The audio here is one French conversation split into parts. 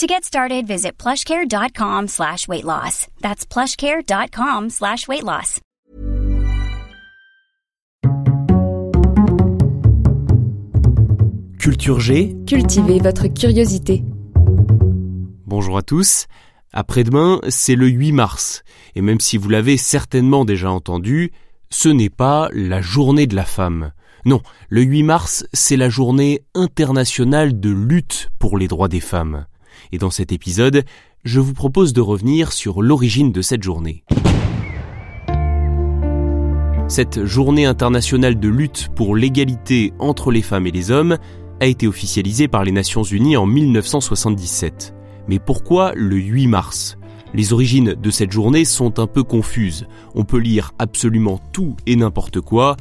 To get started, visit plushcare.com slash weight loss. That's plushcare.com slash weight loss. Culture G. Cultivez votre curiosité. Bonjour à tous. Après-demain, c'est le 8 mars. Et même si vous l'avez certainement déjà entendu, ce n'est pas la journée de la femme. Non, le 8 mars, c'est la journée internationale de lutte pour les droits des femmes. Et dans cet épisode, je vous propose de revenir sur l'origine de cette journée. Cette journée internationale de lutte pour l'égalité entre les femmes et les hommes a été officialisée par les Nations Unies en 1977. Mais pourquoi le 8 mars? Les origines de cette journée sont un peu confuses. On peut lire absolument tout et n'importe quoi,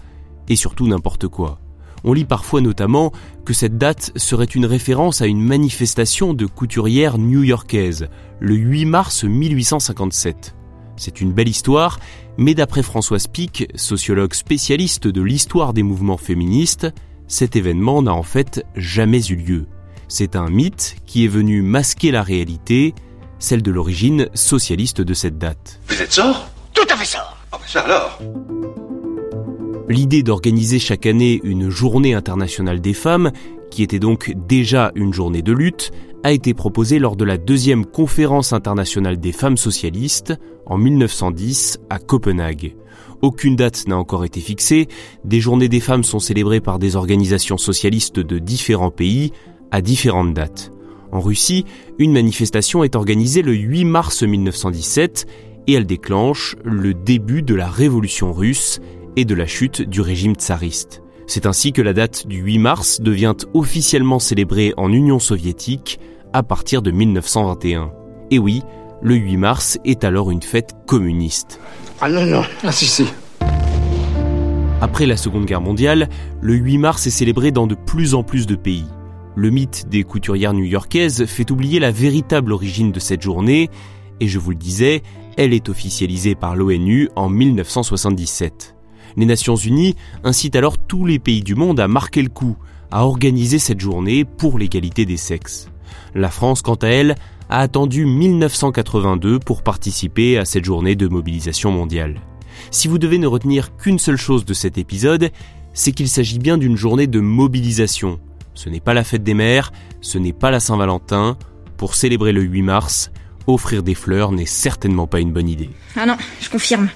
et surtout n'importe quoi. On lit parfois notamment que cette date serait une référence à une manifestation de couturières new-yorkaises, le 8 mars 1857. C'est une belle histoire, mais d'après Françoise Pic, sociologue spécialiste de l'histoire des mouvements féministes, cet événement n'a en fait jamais eu lieu. C'est un mythe qui est venu masquer la réalité, celle de l'origine socialiste de cette date. Vous êtes sort? Tout à fait ça Ah bah ça alors L'idée d'organiser chaque année une journée internationale des femmes, qui était donc déjà une journée de lutte, a été proposée lors de la deuxième conférence internationale des femmes socialistes en 1910 à Copenhague. Aucune date n'a encore été fixée, des journées des femmes sont célébrées par des organisations socialistes de différents pays à différentes dates. En Russie, une manifestation est organisée le 8 mars 1917 et elle déclenche le début de la révolution russe et de la chute du régime tsariste. C'est ainsi que la date du 8 mars devient officiellement célébrée en Union soviétique à partir de 1921. Et oui, le 8 mars est alors une fête communiste. Ah non, non, ah si, si. Après la Seconde Guerre mondiale, le 8 mars est célébré dans de plus en plus de pays. Le mythe des couturières new-yorkaises fait oublier la véritable origine de cette journée, et je vous le disais, elle est officialisée par l'ONU en 1977. Les Nations Unies incitent alors tous les pays du monde à marquer le coup, à organiser cette journée pour l'égalité des sexes. La France, quant à elle, a attendu 1982 pour participer à cette journée de mobilisation mondiale. Si vous devez ne retenir qu'une seule chose de cet épisode, c'est qu'il s'agit bien d'une journée de mobilisation. Ce n'est pas la fête des mères, ce n'est pas la Saint-Valentin. Pour célébrer le 8 mars, offrir des fleurs n'est certainement pas une bonne idée. Ah non, je confirme.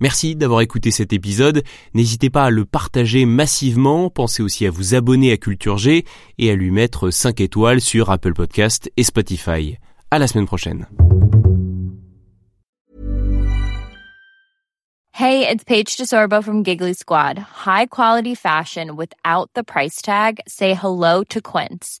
Merci d'avoir écouté cet épisode. N'hésitez pas à le partager massivement. Pensez aussi à vous abonner à Culture G et à lui mettre 5 étoiles sur Apple Podcast et Spotify. À la semaine prochaine. Hey, it's Paige DeSorbo from Giggly Squad. High quality fashion without the price tag. Say hello to Quince.